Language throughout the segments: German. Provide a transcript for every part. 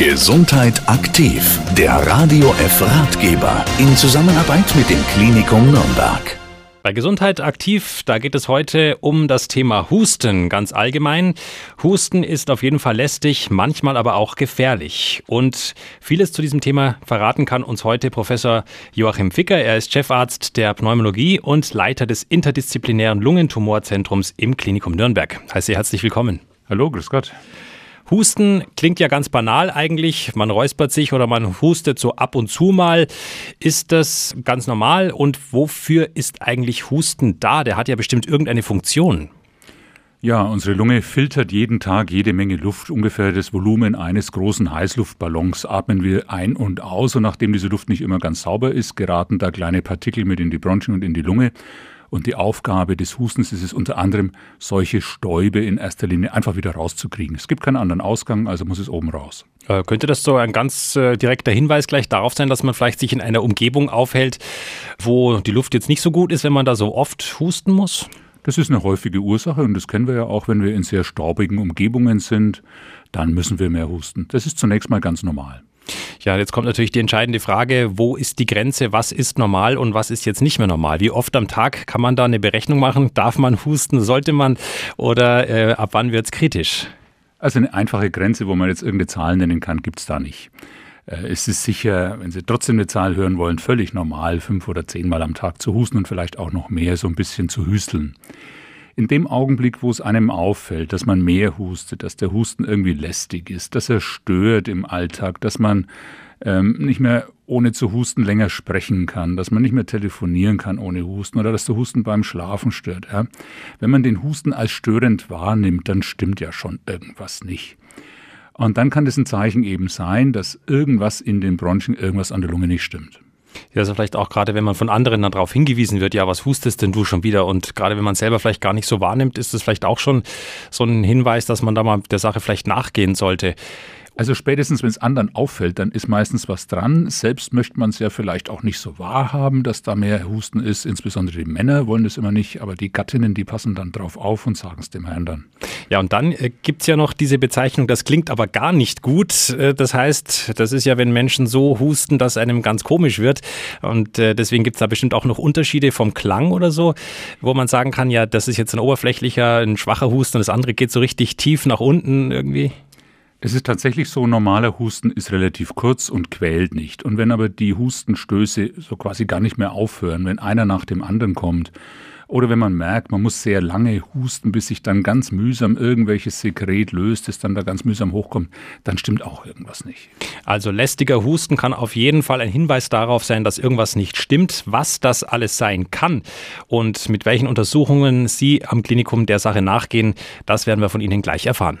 Gesundheit aktiv, der Radio F Ratgeber in Zusammenarbeit mit dem Klinikum Nürnberg. Bei Gesundheit aktiv, da geht es heute um das Thema Husten ganz allgemein. Husten ist auf jeden Fall lästig, manchmal aber auch gefährlich. Und vieles zu diesem Thema verraten kann uns heute Professor Joachim Ficker. Er ist Chefarzt der Pneumologie und Leiter des interdisziplinären Lungentumorzentrums im Klinikum Nürnberg. Heißt Sie herzlich willkommen. Hallo, grüß Gott. Husten klingt ja ganz banal eigentlich. Man räuspert sich oder man hustet so ab und zu mal. Ist das ganz normal? Und wofür ist eigentlich Husten da? Der hat ja bestimmt irgendeine Funktion. Ja, unsere Lunge filtert jeden Tag jede Menge Luft. Ungefähr das Volumen eines großen Heißluftballons atmen wir ein und aus. Und nachdem diese Luft nicht immer ganz sauber ist, geraten da kleine Partikel mit in die Bronchien und in die Lunge. Und die Aufgabe des Hustens ist es unter anderem, solche Stäube in erster Linie einfach wieder rauszukriegen. Es gibt keinen anderen Ausgang, also muss es oben raus. Äh, könnte das so ein ganz äh, direkter Hinweis gleich darauf sein, dass man vielleicht sich in einer Umgebung aufhält, wo die Luft jetzt nicht so gut ist, wenn man da so oft husten muss? Das ist eine häufige Ursache und das kennen wir ja auch, wenn wir in sehr staubigen Umgebungen sind, dann müssen wir mehr husten. Das ist zunächst mal ganz normal. Ja, jetzt kommt natürlich die entscheidende Frage, wo ist die Grenze, was ist normal und was ist jetzt nicht mehr normal? Wie oft am Tag kann man da eine Berechnung machen? Darf man husten, sollte man oder äh, ab wann wird es kritisch? Also eine einfache Grenze, wo man jetzt irgendeine Zahl nennen kann, gibt es da nicht. Äh, es ist sicher, wenn Sie trotzdem eine Zahl hören wollen, völlig normal, fünf oder zehnmal am Tag zu husten und vielleicht auch noch mehr, so ein bisschen zu hüsteln in dem Augenblick, wo es einem auffällt, dass man mehr hustet, dass der Husten irgendwie lästig ist, dass er stört im Alltag, dass man ähm, nicht mehr ohne zu husten länger sprechen kann, dass man nicht mehr telefonieren kann ohne Husten oder dass der Husten beim Schlafen stört. Ja? Wenn man den Husten als störend wahrnimmt, dann stimmt ja schon irgendwas nicht. Und dann kann das ein Zeichen eben sein, dass irgendwas in den Bronchien, irgendwas an der Lunge nicht stimmt. Ja, also vielleicht auch gerade, wenn man von anderen dann darauf hingewiesen wird, ja, was hustest denn du schon wieder? Und gerade wenn man selber vielleicht gar nicht so wahrnimmt, ist es vielleicht auch schon so ein Hinweis, dass man da mal der Sache vielleicht nachgehen sollte. Also spätestens, wenn es anderen auffällt, dann ist meistens was dran. Selbst möchte man es ja vielleicht auch nicht so wahrhaben, dass da mehr Husten ist. Insbesondere die Männer wollen das immer nicht, aber die Gattinnen, die passen dann drauf auf und sagen es dem Herrn dann. Ja, und dann äh, gibt es ja noch diese Bezeichnung, das klingt aber gar nicht gut. Äh, das heißt, das ist ja, wenn Menschen so husten, dass einem ganz komisch wird. Und äh, deswegen gibt es da bestimmt auch noch Unterschiede vom Klang oder so, wo man sagen kann, ja, das ist jetzt ein oberflächlicher, ein schwacher Husten und das andere geht so richtig tief nach unten irgendwie. Es ist tatsächlich so, normaler Husten ist relativ kurz und quält nicht. Und wenn aber die Hustenstöße so quasi gar nicht mehr aufhören, wenn einer nach dem anderen kommt, oder wenn man merkt, man muss sehr lange husten, bis sich dann ganz mühsam irgendwelches Sekret löst, das dann da ganz mühsam hochkommt, dann stimmt auch irgendwas nicht. Also lästiger Husten kann auf jeden Fall ein Hinweis darauf sein, dass irgendwas nicht stimmt. Was das alles sein kann und mit welchen Untersuchungen Sie am Klinikum der Sache nachgehen, das werden wir von Ihnen gleich erfahren.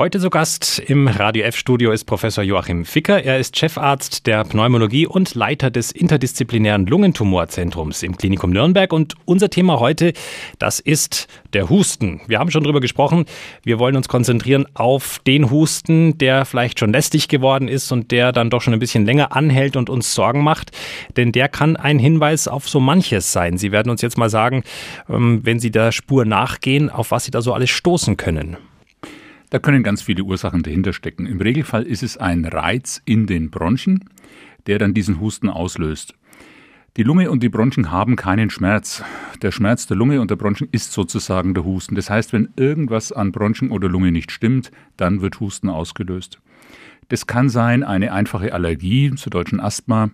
Heute zu Gast im Radio F-Studio ist Professor Joachim Ficker. Er ist Chefarzt der Pneumologie und Leiter des interdisziplinären Lungentumorzentrums im Klinikum Nürnberg. Und unser Thema heute, das ist der Husten. Wir haben schon drüber gesprochen. Wir wollen uns konzentrieren auf den Husten, der vielleicht schon lästig geworden ist und der dann doch schon ein bisschen länger anhält und uns Sorgen macht. Denn der kann ein Hinweis auf so manches sein. Sie werden uns jetzt mal sagen, ähm, wenn Sie der Spur nachgehen, auf was Sie da so alles stoßen können. Da können ganz viele Ursachen dahinter stecken. Im Regelfall ist es ein Reiz in den Bronchien, der dann diesen Husten auslöst. Die Lunge und die Bronchien haben keinen Schmerz. Der Schmerz der Lunge und der Bronchien ist sozusagen der Husten. Das heißt, wenn irgendwas an Bronchien oder Lunge nicht stimmt, dann wird Husten ausgelöst. Das kann sein eine einfache Allergie, zu deutschen Asthma.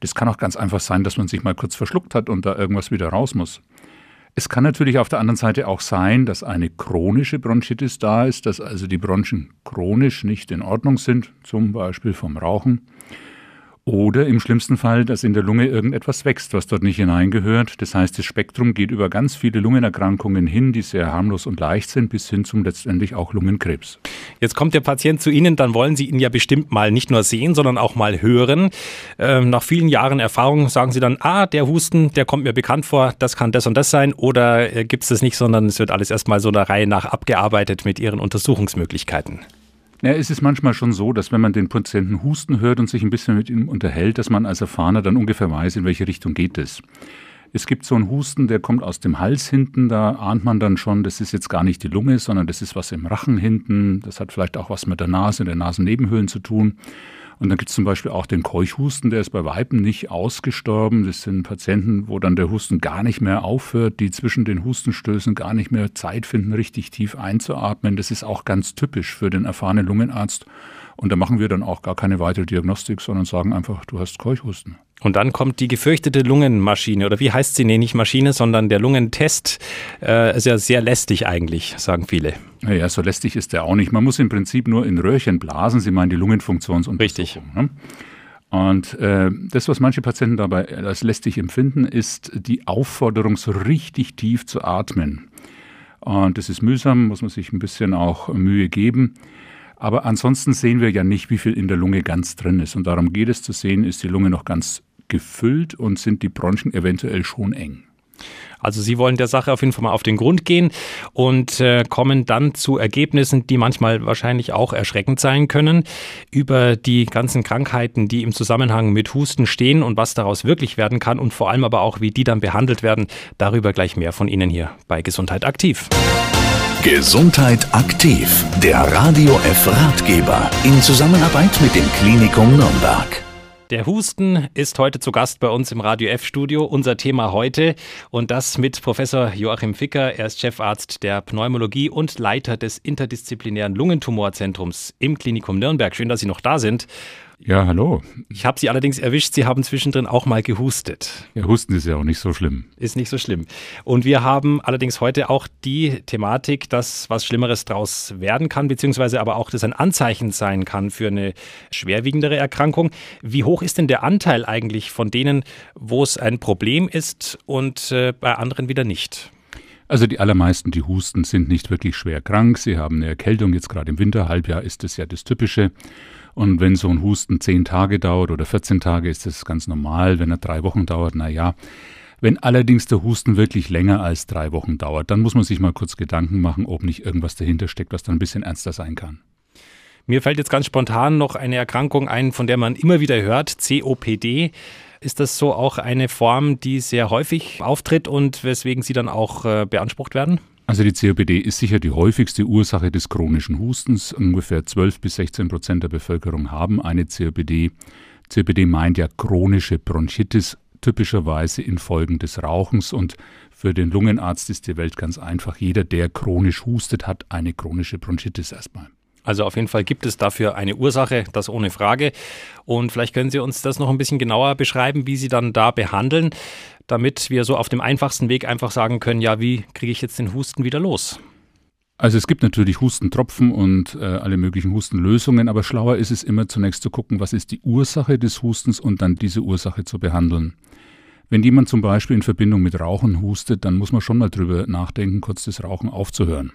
Das kann auch ganz einfach sein, dass man sich mal kurz verschluckt hat und da irgendwas wieder raus muss. Es kann natürlich auf der anderen Seite auch sein, dass eine chronische Bronchitis da ist, dass also die Bronchien chronisch nicht in Ordnung sind, zum Beispiel vom Rauchen. Oder im schlimmsten Fall, dass in der Lunge irgendetwas wächst, was dort nicht hineingehört. Das heißt, das Spektrum geht über ganz viele Lungenerkrankungen hin, die sehr harmlos und leicht sind, bis hin zum letztendlich auch Lungenkrebs. Jetzt kommt der Patient zu Ihnen, dann wollen Sie ihn ja bestimmt mal nicht nur sehen, sondern auch mal hören. Ähm, nach vielen Jahren Erfahrung sagen Sie dann, ah, der Husten, der kommt mir bekannt vor, das kann das und das sein. Oder äh, gibt es das nicht, sondern es wird alles erstmal so einer Reihe nach abgearbeitet mit Ihren Untersuchungsmöglichkeiten? Ja, es ist manchmal schon so, dass wenn man den Patienten husten hört und sich ein bisschen mit ihm unterhält, dass man als Erfahrener dann ungefähr weiß, in welche Richtung geht es. Es gibt so einen Husten, der kommt aus dem Hals hinten, da ahnt man dann schon, das ist jetzt gar nicht die Lunge, sondern das ist was im Rachen hinten. Das hat vielleicht auch was mit der Nase, der Nasennebenhöhlen zu tun. Und dann gibt es zum Beispiel auch den Keuchhusten, der ist bei Weiben nicht ausgestorben. Das sind Patienten, wo dann der Husten gar nicht mehr aufhört, die zwischen den Hustenstößen gar nicht mehr Zeit finden, richtig tief einzuatmen. Das ist auch ganz typisch für den erfahrenen Lungenarzt. Und da machen wir dann auch gar keine weitere Diagnostik, sondern sagen einfach, du hast Keuchhusten. Und dann kommt die gefürchtete Lungenmaschine, oder wie heißt sie? Nee, nicht Maschine, sondern der Lungentest. Äh, ist ja sehr lästig eigentlich, sagen viele. Naja, so lästig ist der auch nicht. Man muss im Prinzip nur in Röhrchen blasen. Sie meinen die Lungenfunktionsuntersuchung. Richtig. Ne? Und äh, das, was manche Patienten dabei als lästig empfinden, ist die Aufforderung, so richtig tief zu atmen. Und das ist mühsam, muss man sich ein bisschen auch Mühe geben. Aber ansonsten sehen wir ja nicht, wie viel in der Lunge ganz drin ist. Und darum geht es zu sehen, ist die Lunge noch ganz gefüllt und sind die Bronchien eventuell schon eng. Also Sie wollen der Sache auf jeden Fall mal auf den Grund gehen und äh, kommen dann zu Ergebnissen, die manchmal wahrscheinlich auch erschreckend sein können, über die ganzen Krankheiten, die im Zusammenhang mit Husten stehen und was daraus wirklich werden kann und vor allem aber auch, wie die dann behandelt werden. Darüber gleich mehr von Ihnen hier bei Gesundheit aktiv. Gesundheit aktiv, der Radio F Ratgeber in Zusammenarbeit mit dem Klinikum Nürnberg. Der Husten ist heute zu Gast bei uns im Radio F Studio. Unser Thema heute und das mit Professor Joachim Ficker. Er ist Chefarzt der Pneumologie und Leiter des interdisziplinären Lungentumorzentrums im Klinikum Nürnberg. Schön, dass Sie noch da sind. Ja, hallo. Ich habe Sie allerdings erwischt, Sie haben zwischendrin auch mal gehustet. Ja, Husten ist ja auch nicht so schlimm. Ist nicht so schlimm. Und wir haben allerdings heute auch die Thematik, dass was Schlimmeres draus werden kann, beziehungsweise aber auch, dass ein Anzeichen sein kann für eine schwerwiegendere Erkrankung. Wie hoch ist denn der Anteil eigentlich von denen, wo es ein Problem ist und äh, bei anderen wieder nicht? Also die allermeisten, die husten, sind nicht wirklich schwer krank. Sie haben eine Erkältung, jetzt gerade im Winterhalbjahr ist das ja das Typische. Und wenn so ein Husten zehn Tage dauert oder 14 Tage, ist das ganz normal. Wenn er drei Wochen dauert, na ja. Wenn allerdings der Husten wirklich länger als drei Wochen dauert, dann muss man sich mal kurz Gedanken machen, ob nicht irgendwas dahinter steckt, was dann ein bisschen ernster sein kann. Mir fällt jetzt ganz spontan noch eine Erkrankung ein, von der man immer wieder hört, COPD. Ist das so auch eine Form, die sehr häufig auftritt und weswegen sie dann auch äh, beansprucht werden? Also die COPD ist sicher die häufigste Ursache des chronischen Hustens. Ungefähr 12 bis 16 Prozent der Bevölkerung haben eine COPD. COPD meint ja chronische Bronchitis, typischerweise infolgen des Rauchens. Und für den Lungenarzt ist die Welt ganz einfach. Jeder, der chronisch hustet, hat eine chronische Bronchitis erstmal. Also auf jeden Fall gibt es dafür eine Ursache, das ohne Frage. Und vielleicht können Sie uns das noch ein bisschen genauer beschreiben, wie Sie dann da behandeln damit wir so auf dem einfachsten Weg einfach sagen können, ja, wie kriege ich jetzt den Husten wieder los? Also es gibt natürlich Hustentropfen und äh, alle möglichen Hustenlösungen, aber schlauer ist es immer zunächst zu gucken, was ist die Ursache des Hustens und dann diese Ursache zu behandeln. Wenn jemand zum Beispiel in Verbindung mit Rauchen hustet, dann muss man schon mal drüber nachdenken, kurz das Rauchen aufzuhören.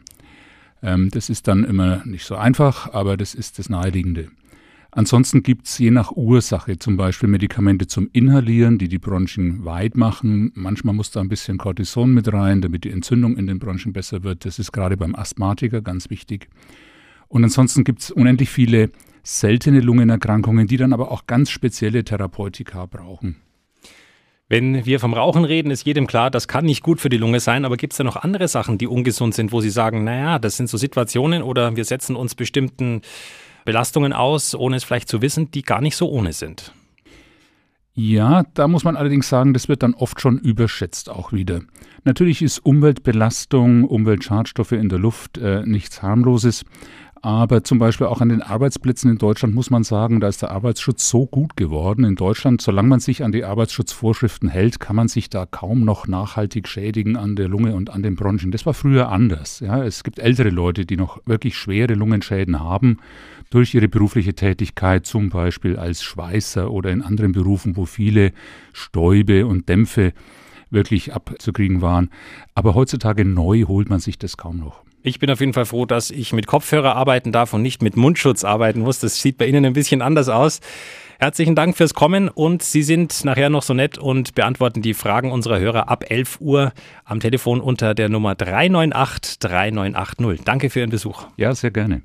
Ähm, das ist dann immer nicht so einfach, aber das ist das Naheliegende. Ansonsten gibt es je nach Ursache zum Beispiel Medikamente zum Inhalieren, die die Bronchien weit machen. Manchmal muss da ein bisschen Cortison mit rein, damit die Entzündung in den Bronchien besser wird. Das ist gerade beim Asthmatiker ganz wichtig. Und ansonsten gibt es unendlich viele seltene Lungenerkrankungen, die dann aber auch ganz spezielle Therapeutika brauchen. Wenn wir vom Rauchen reden, ist jedem klar, das kann nicht gut für die Lunge sein, aber gibt es da noch andere Sachen, die ungesund sind, wo Sie sagen, naja, das sind so Situationen oder wir setzen uns bestimmten Belastungen aus, ohne es vielleicht zu wissen, die gar nicht so ohne sind. Ja, da muss man allerdings sagen, das wird dann oft schon überschätzt auch wieder. Natürlich ist Umweltbelastung, Umweltschadstoffe in der Luft äh, nichts harmloses, aber zum Beispiel auch an den Arbeitsplätzen in Deutschland muss man sagen, da ist der Arbeitsschutz so gut geworden. In Deutschland, solange man sich an die Arbeitsschutzvorschriften hält, kann man sich da kaum noch nachhaltig schädigen an der Lunge und an den Bronchien. Das war früher anders. Ja, es gibt ältere Leute, die noch wirklich schwere Lungenschäden haben durch ihre berufliche Tätigkeit, zum Beispiel als Schweißer oder in anderen Berufen, wo viele Stäube und Dämpfe wirklich abzukriegen waren. Aber heutzutage neu holt man sich das kaum noch. Ich bin auf jeden Fall froh, dass ich mit Kopfhörer arbeiten darf und nicht mit Mundschutz arbeiten muss. Das sieht bei Ihnen ein bisschen anders aus. Herzlichen Dank fürs Kommen und Sie sind nachher noch so nett und beantworten die Fragen unserer Hörer ab 11 Uhr am Telefon unter der Nummer 398 3980. Danke für Ihren Besuch. Ja, sehr gerne.